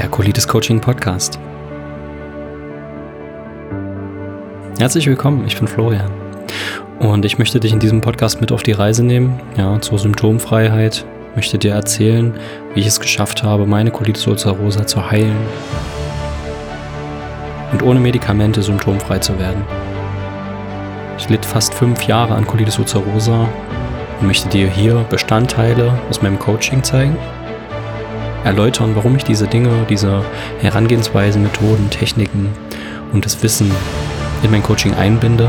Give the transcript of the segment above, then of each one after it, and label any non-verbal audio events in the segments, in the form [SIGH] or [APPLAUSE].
der Colitis Coaching Podcast. Herzlich willkommen, ich bin Florian und ich möchte dich in diesem Podcast mit auf die Reise nehmen, ja, zur Symptomfreiheit, möchte dir erzählen, wie ich es geschafft habe, meine Colitis ulcerosa zu heilen und ohne Medikamente symptomfrei zu werden. Ich litt fast fünf Jahre an Colitis ulcerosa und möchte dir hier Bestandteile aus meinem Coaching zeigen erläutern, warum ich diese Dinge, diese Herangehensweisen, Methoden, Techniken und das Wissen in mein Coaching einbinde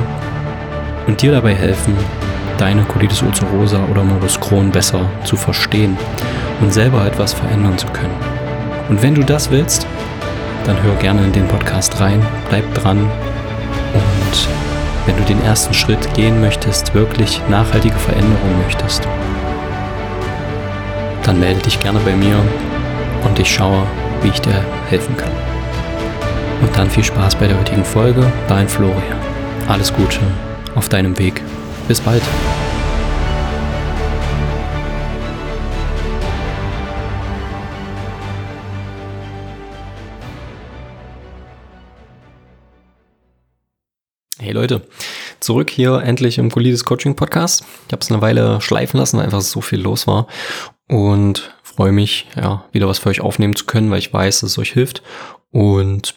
und dir dabei helfen, deine Colitis ulcerosa oder Morbus Crohn besser zu verstehen und selber etwas verändern zu können. Und wenn du das willst, dann hör gerne in den Podcast rein, bleib dran und wenn du den ersten Schritt gehen möchtest, wirklich nachhaltige Veränderungen möchtest, dann melde dich gerne bei mir und ich schaue, wie ich dir helfen kann. Und dann viel Spaß bei der heutigen Folge. Dein Florian. Alles Gute auf deinem Weg. Bis bald. Hey Leute, zurück hier endlich im Colitis Coaching Podcast. Ich habe es eine Weile schleifen lassen, weil einfach so viel los war. Und freue mich, ja, wieder was für euch aufnehmen zu können, weil ich weiß, dass es euch hilft. Und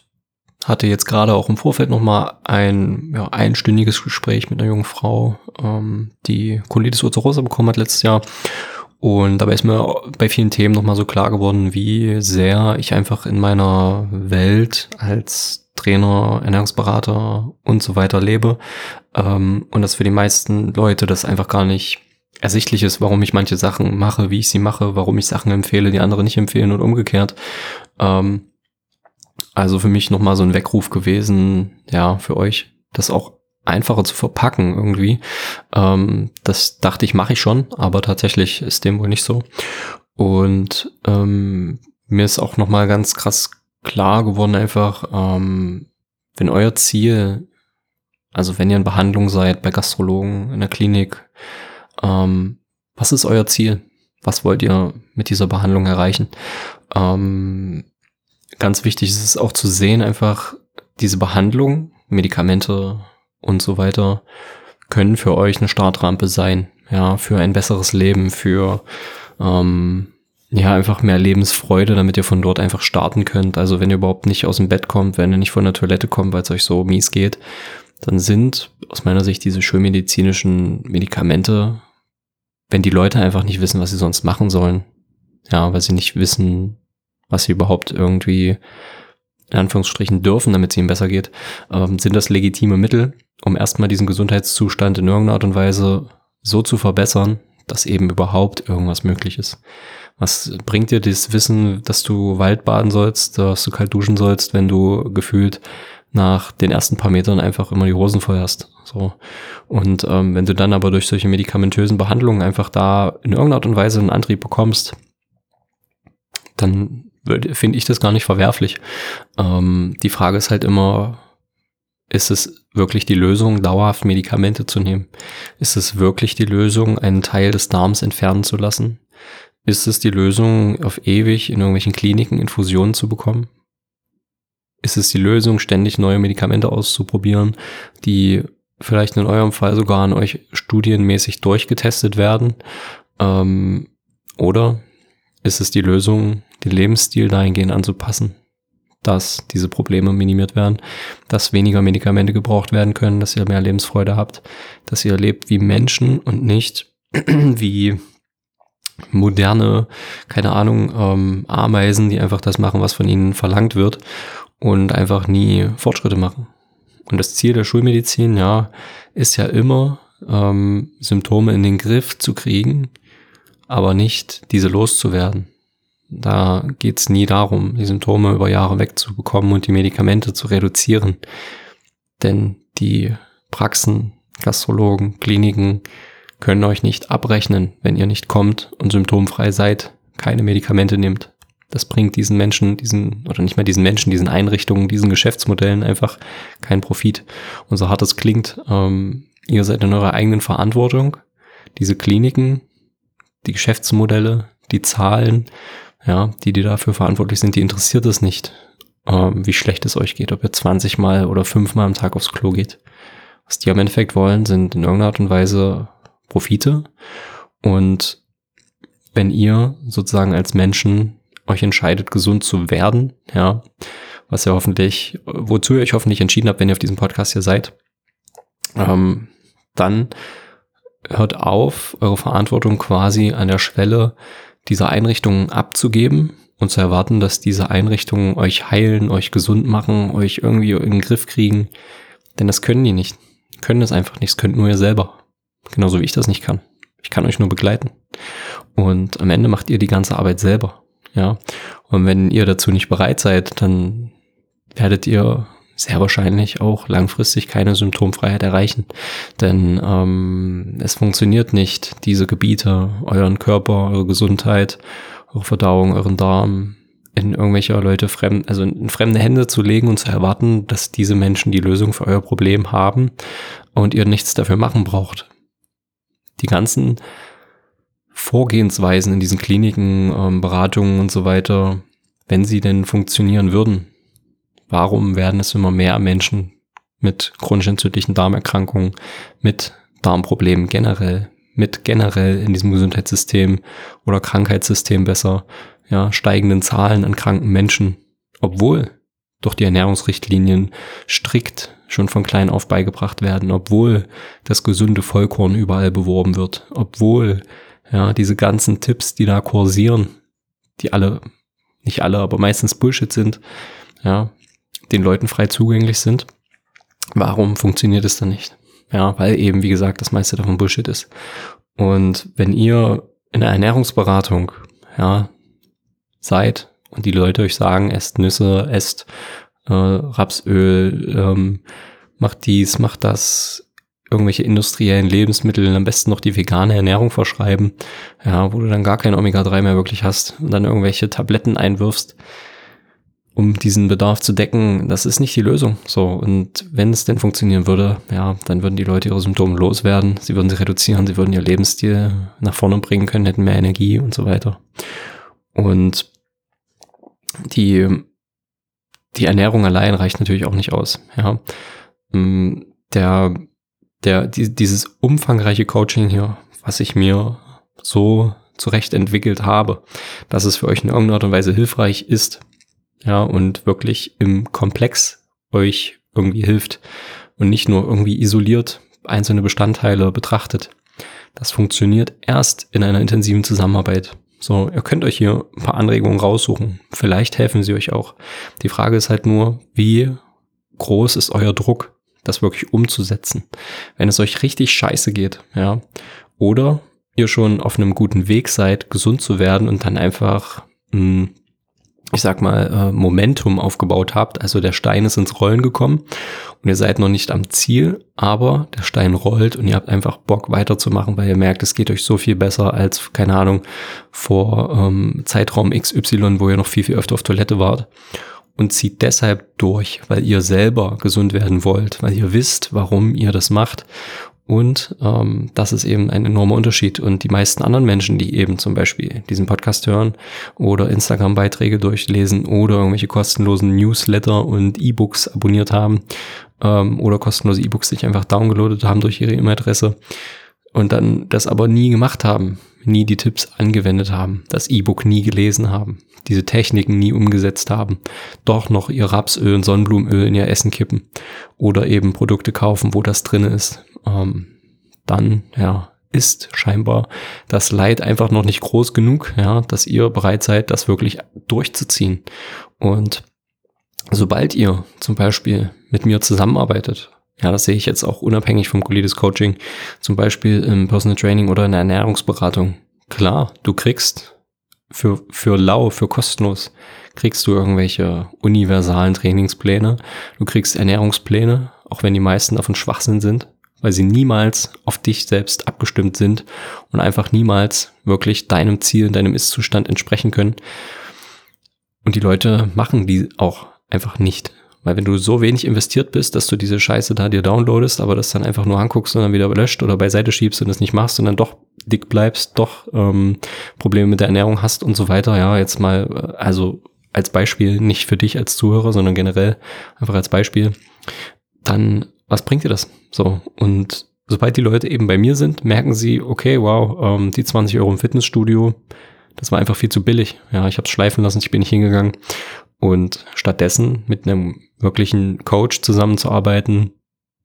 hatte jetzt gerade auch im Vorfeld nochmal ein ja, einstündiges Gespräch mit einer jungen Frau, ähm, die Colitis ulcerosa bekommen hat letztes Jahr. Und dabei ist mir bei vielen Themen nochmal so klar geworden, wie sehr ich einfach in meiner Welt als Trainer, Ernährungsberater und so weiter lebe. Ähm, und dass für die meisten Leute das einfach gar nicht ersichtlich ist, warum ich manche Sachen mache, wie ich sie mache, warum ich Sachen empfehle, die andere nicht empfehlen und umgekehrt. Ähm, also für mich nochmal so ein Weckruf gewesen, ja, für euch, das auch einfacher zu verpacken irgendwie. Ähm, das dachte ich, mache ich schon, aber tatsächlich ist dem wohl nicht so. Und ähm, mir ist auch nochmal ganz krass klar geworden, einfach, ähm, wenn euer Ziel, also wenn ihr in Behandlung seid bei Gastrologen in der Klinik, ähm, was ist euer Ziel? Was wollt ihr mit dieser Behandlung erreichen? Ähm, ganz wichtig ist es auch zu sehen, einfach diese Behandlung, Medikamente und so weiter können für euch eine Startrampe sein, ja, für ein besseres Leben, für ähm, ja, einfach mehr Lebensfreude, damit ihr von dort einfach starten könnt. Also wenn ihr überhaupt nicht aus dem Bett kommt, wenn ihr nicht von der Toilette kommt, weil es euch so mies geht, dann sind aus meiner Sicht diese schulmedizinischen Medikamente, wenn die Leute einfach nicht wissen, was sie sonst machen sollen, ja, weil sie nicht wissen, was sie überhaupt irgendwie in Anführungsstrichen dürfen, damit es ihnen besser geht, ähm, sind das legitime Mittel, um erstmal diesen Gesundheitszustand in irgendeiner Art und Weise so zu verbessern, dass eben überhaupt irgendwas möglich ist. Was bringt dir das Wissen, dass du Wald baden sollst, dass du kalt duschen sollst, wenn du gefühlt nach den ersten paar Metern einfach immer die Hosen voll hast. So. Und ähm, wenn du dann aber durch solche medikamentösen Behandlungen einfach da in irgendeiner Art und Weise einen Antrieb bekommst, dann finde ich das gar nicht verwerflich. Ähm, die Frage ist halt immer, ist es wirklich die Lösung, dauerhaft Medikamente zu nehmen? Ist es wirklich die Lösung, einen Teil des Darms entfernen zu lassen? Ist es die Lösung, auf ewig in irgendwelchen Kliniken Infusionen zu bekommen? ist es die Lösung, ständig neue Medikamente auszuprobieren, die vielleicht in eurem Fall sogar an euch studienmäßig durchgetestet werden? Ähm, oder ist es die Lösung, den Lebensstil dahingehend anzupassen, dass diese Probleme minimiert werden, dass weniger Medikamente gebraucht werden können, dass ihr mehr Lebensfreude habt, dass ihr lebt wie Menschen und nicht [CLEARS THROAT] wie moderne, keine Ahnung, ähm, Ameisen, die einfach das machen, was von ihnen verlangt wird und einfach nie Fortschritte machen. Und das Ziel der Schulmedizin, ja, ist ja immer, ähm, Symptome in den Griff zu kriegen, aber nicht diese loszuwerden. Da geht's nie darum, die Symptome über Jahre wegzubekommen und die Medikamente zu reduzieren. Denn die Praxen, Gastrologen, Kliniken können euch nicht abrechnen, wenn ihr nicht kommt und symptomfrei seid, keine Medikamente nehmt. Das bringt diesen Menschen, diesen, oder nicht mehr diesen Menschen, diesen Einrichtungen, diesen Geschäftsmodellen einfach keinen Profit. Und so hart es klingt, ähm, ihr seid in eurer eigenen Verantwortung. Diese Kliniken, die Geschäftsmodelle, die Zahlen, ja, die, die dafür verantwortlich sind, die interessiert es nicht, ähm, wie schlecht es euch geht, ob ihr 20 Mal oder 5 Mal am Tag aufs Klo geht. Was die am Endeffekt wollen, sind in irgendeiner Art und Weise Profite. Und wenn ihr sozusagen als Menschen euch entscheidet, gesund zu werden, ja, was ihr hoffentlich, wozu ihr euch hoffentlich entschieden habt, wenn ihr auf diesem Podcast hier seid, ähm, dann hört auf, eure Verantwortung quasi an der Schwelle dieser Einrichtungen abzugeben und zu erwarten, dass diese Einrichtungen euch heilen, euch gesund machen, euch irgendwie in den Griff kriegen. Denn das können die nicht. Können es einfach nicht. Das könnt nur ihr selber. Genauso wie ich das nicht kann. Ich kann euch nur begleiten. Und am Ende macht ihr die ganze Arbeit selber. Ja. Und wenn ihr dazu nicht bereit seid, dann werdet ihr sehr wahrscheinlich auch langfristig keine Symptomfreiheit erreichen. Denn ähm, es funktioniert nicht, diese Gebiete, euren Körper, eure Gesundheit, eure Verdauung, euren Darm in irgendwelche Leute fremd, also in fremde Hände zu legen und zu erwarten, dass diese Menschen die Lösung für euer Problem haben und ihr nichts dafür machen braucht. Die ganzen Vorgehensweisen in diesen Kliniken, ähm, Beratungen und so weiter, wenn sie denn funktionieren würden, warum werden es immer mehr Menschen mit chronisch entzündlichen Darmerkrankungen, mit Darmproblemen generell, mit generell in diesem Gesundheitssystem oder Krankheitssystem besser, ja, steigenden Zahlen an kranken Menschen, obwohl durch die Ernährungsrichtlinien strikt schon von klein auf beigebracht werden, obwohl das gesunde Vollkorn überall beworben wird, obwohl ja diese ganzen Tipps, die da kursieren, die alle, nicht alle, aber meistens Bullshit sind, ja, den Leuten frei zugänglich sind. Warum funktioniert es dann nicht? Ja, weil eben, wie gesagt, das meiste davon Bullshit ist. Und wenn ihr in der Ernährungsberatung, ja, seid und die Leute euch sagen, esst Nüsse, esst äh, Rapsöl, ähm, macht dies, macht das, irgendwelche industriellen Lebensmittel, am besten noch die vegane Ernährung verschreiben, ja, wo du dann gar kein Omega-3 mehr wirklich hast und dann irgendwelche Tabletten einwirfst, um diesen Bedarf zu decken, das ist nicht die Lösung. So, und wenn es denn funktionieren würde, ja, dann würden die Leute ihre Symptome loswerden, sie würden sie reduzieren, sie würden ihr Lebensstil nach vorne bringen können, hätten mehr Energie und so weiter. Und die, die Ernährung allein reicht natürlich auch nicht aus. Ja. Mm, der, der, die, dieses umfangreiche Coaching hier, was ich mir so zurecht entwickelt habe, dass es für euch in irgendeiner Art und Weise hilfreich ist, ja, und wirklich im Komplex euch irgendwie hilft und nicht nur irgendwie isoliert einzelne Bestandteile betrachtet. Das funktioniert erst in einer intensiven Zusammenarbeit. So, ihr könnt euch hier ein paar Anregungen raussuchen. Vielleicht helfen sie euch auch. Die Frage ist halt nur, wie groß ist euer Druck, das wirklich umzusetzen? Wenn es euch richtig scheiße geht, ja, oder ihr schon auf einem guten Weg seid, gesund zu werden und dann einfach mh, hm, ich sag mal, äh, Momentum aufgebaut habt. Also der Stein ist ins Rollen gekommen und ihr seid noch nicht am Ziel, aber der Stein rollt und ihr habt einfach Bock weiterzumachen, weil ihr merkt, es geht euch so viel besser als, keine Ahnung, vor ähm, Zeitraum XY, wo ihr noch viel, viel öfter auf Toilette wart. Und zieht deshalb durch, weil ihr selber gesund werden wollt, weil ihr wisst, warum ihr das macht und ähm, das ist eben ein enormer Unterschied. Und die meisten anderen Menschen, die eben zum Beispiel diesen Podcast hören oder Instagram-Beiträge durchlesen oder irgendwelche kostenlosen Newsletter und E-Books abonniert haben ähm, oder kostenlose E-Books sich einfach downgeloadet haben durch ihre E-Mail-Adresse und dann das aber nie gemacht haben, nie die Tipps angewendet haben, das E-Book nie gelesen haben, diese Techniken nie umgesetzt haben, doch noch ihr Rapsöl und Sonnenblumenöl in ihr Essen kippen oder eben Produkte kaufen, wo das drin ist ähm, dann ja ist scheinbar das Leid einfach noch nicht groß genug, ja, dass ihr bereit seid, das wirklich durchzuziehen. Und sobald ihr zum Beispiel mit mir zusammenarbeitet, ja, das sehe ich jetzt auch unabhängig vom Colitis Coaching, zum Beispiel im Personal Training oder in der Ernährungsberatung. Klar, du kriegst für, für lau, für kostenlos, kriegst du irgendwelche universalen Trainingspläne. Du kriegst Ernährungspläne, auch wenn die meisten davon Schwachsinn sind weil sie niemals auf dich selbst abgestimmt sind und einfach niemals wirklich deinem Ziel, deinem Ist-Zustand entsprechen können. Und die Leute machen die auch einfach nicht, Weil wenn du so wenig investiert bist, dass du diese Scheiße da dir downloadest, aber das dann einfach nur anguckst und dann wieder löscht oder beiseite schiebst und das nicht machst und dann doch dick bleibst, doch ähm, Probleme mit der Ernährung hast und so weiter, ja, jetzt mal, äh, also als Beispiel, nicht für dich als Zuhörer, sondern generell einfach als Beispiel, dann was bringt dir das? So, und sobald die Leute eben bei mir sind, merken sie, okay, wow, ähm, die 20 Euro im Fitnessstudio, das war einfach viel zu billig. Ja, ich habe es schleifen lassen, ich bin nicht hingegangen. Und stattdessen mit einem wirklichen Coach zusammenzuarbeiten,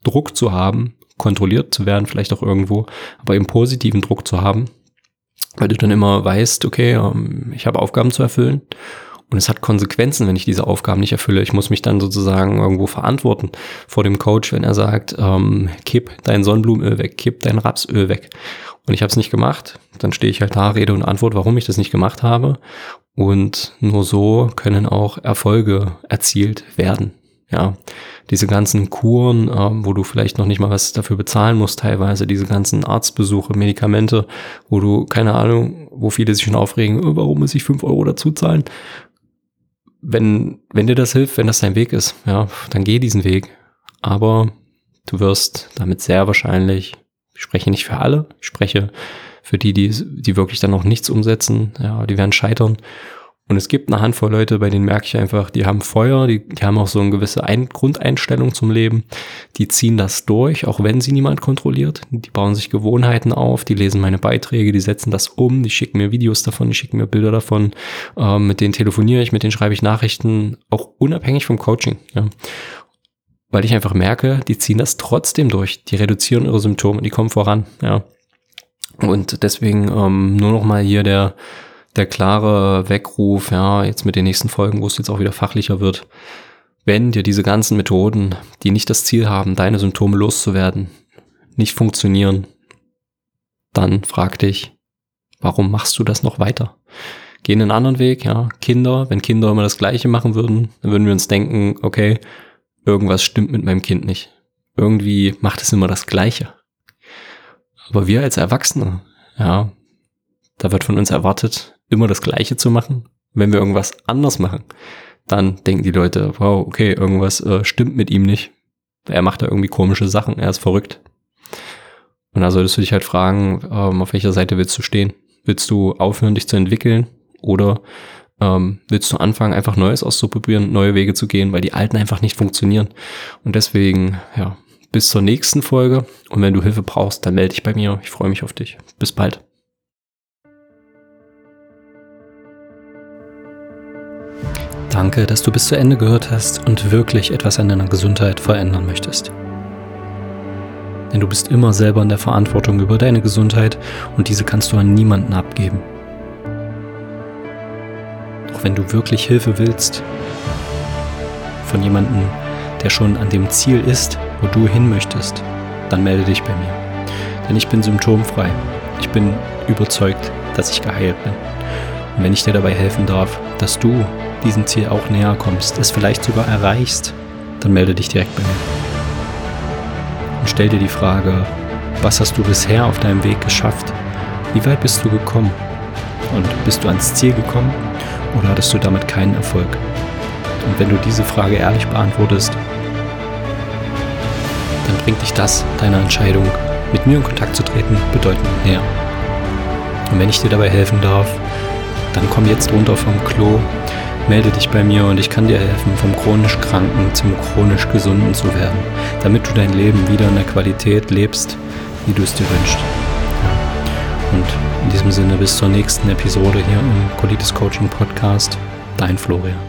Druck zu haben, kontrolliert zu werden, vielleicht auch irgendwo, aber eben positiven Druck zu haben, weil du dann immer weißt, okay, ähm, ich habe Aufgaben zu erfüllen und es hat Konsequenzen, wenn ich diese Aufgaben nicht erfülle. Ich muss mich dann sozusagen irgendwo verantworten vor dem Coach, wenn er sagt, ähm, kipp dein Sonnenblumenöl weg, kipp dein Rapsöl weg. Und ich habe es nicht gemacht. Dann stehe ich halt da, Rede und Antwort, warum ich das nicht gemacht habe. Und nur so können auch Erfolge erzielt werden. Ja, diese ganzen Kuren, ähm, wo du vielleicht noch nicht mal was dafür bezahlen musst, teilweise diese ganzen Arztbesuche, Medikamente, wo du keine Ahnung, wo viele sich schon aufregen, warum muss ich fünf Euro dazu zahlen? Wenn, wenn dir das hilft, wenn das dein Weg ist, ja, dann geh diesen Weg. Aber du wirst damit sehr wahrscheinlich, ich spreche nicht für alle, ich spreche für die, die, die wirklich dann noch nichts umsetzen, ja, die werden scheitern. Und es gibt eine Handvoll Leute, bei denen merke ich einfach, die haben Feuer, die, die haben auch so eine gewisse Ein Grundeinstellung zum Leben. Die ziehen das durch, auch wenn sie niemand kontrolliert. Die bauen sich Gewohnheiten auf, die lesen meine Beiträge, die setzen das um, die schicken mir Videos davon, die schicken mir Bilder davon. Ähm, mit denen telefoniere ich, mit denen schreibe ich Nachrichten, auch unabhängig vom Coaching. Ja. Weil ich einfach merke, die ziehen das trotzdem durch. Die reduzieren ihre Symptome, die kommen voran. Ja. Und deswegen ähm, nur noch mal hier der der klare Weckruf, ja, jetzt mit den nächsten Folgen, wo es jetzt auch wieder fachlicher wird. Wenn dir diese ganzen Methoden, die nicht das Ziel haben, deine Symptome loszuwerden, nicht funktionieren, dann frag dich, warum machst du das noch weiter? Geh einen anderen Weg, ja. Kinder, wenn Kinder immer das Gleiche machen würden, dann würden wir uns denken, okay, irgendwas stimmt mit meinem Kind nicht. Irgendwie macht es immer das Gleiche. Aber wir als Erwachsene, ja, da wird von uns erwartet, immer das Gleiche zu machen. Wenn wir irgendwas anders machen, dann denken die Leute, wow, okay, irgendwas äh, stimmt mit ihm nicht. Er macht da irgendwie komische Sachen, er ist verrückt. Und da solltest du dich halt fragen, ähm, auf welcher Seite willst du stehen? Willst du aufhören, dich zu entwickeln? Oder ähm, willst du anfangen, einfach Neues auszuprobieren, neue Wege zu gehen, weil die alten einfach nicht funktionieren? Und deswegen, ja, bis zur nächsten Folge. Und wenn du Hilfe brauchst, dann melde dich bei mir. Ich freue mich auf dich. Bis bald. Danke, dass du bis zu Ende gehört hast und wirklich etwas an deiner Gesundheit verändern möchtest. Denn du bist immer selber in der Verantwortung über deine Gesundheit und diese kannst du an niemanden abgeben. Doch wenn du wirklich Hilfe willst, von jemandem, der schon an dem Ziel ist, wo du hin möchtest, dann melde dich bei mir. Denn ich bin symptomfrei. Ich bin überzeugt, dass ich geheilt bin. Und wenn ich dir dabei helfen darf, dass du diesem Ziel auch näher kommst, es vielleicht sogar erreichst, dann melde dich direkt bei mir. Und stell dir die Frage, was hast du bisher auf deinem Weg geschafft? Wie weit bist du gekommen? Und bist du ans Ziel gekommen oder hattest du damit keinen Erfolg? Und wenn du diese Frage ehrlich beantwortest, dann bringt dich das deiner Entscheidung, mit mir in Kontakt zu treten, bedeutend näher. Und wenn ich dir dabei helfen darf, dann komm jetzt runter vom Klo melde dich bei mir und ich kann dir helfen, vom chronisch Kranken zum chronisch Gesunden zu werden, damit du dein Leben wieder in der Qualität lebst, wie du es dir wünschst. Und in diesem Sinne bis zur nächsten Episode hier im Colitis Coaching Podcast. Dein Florian.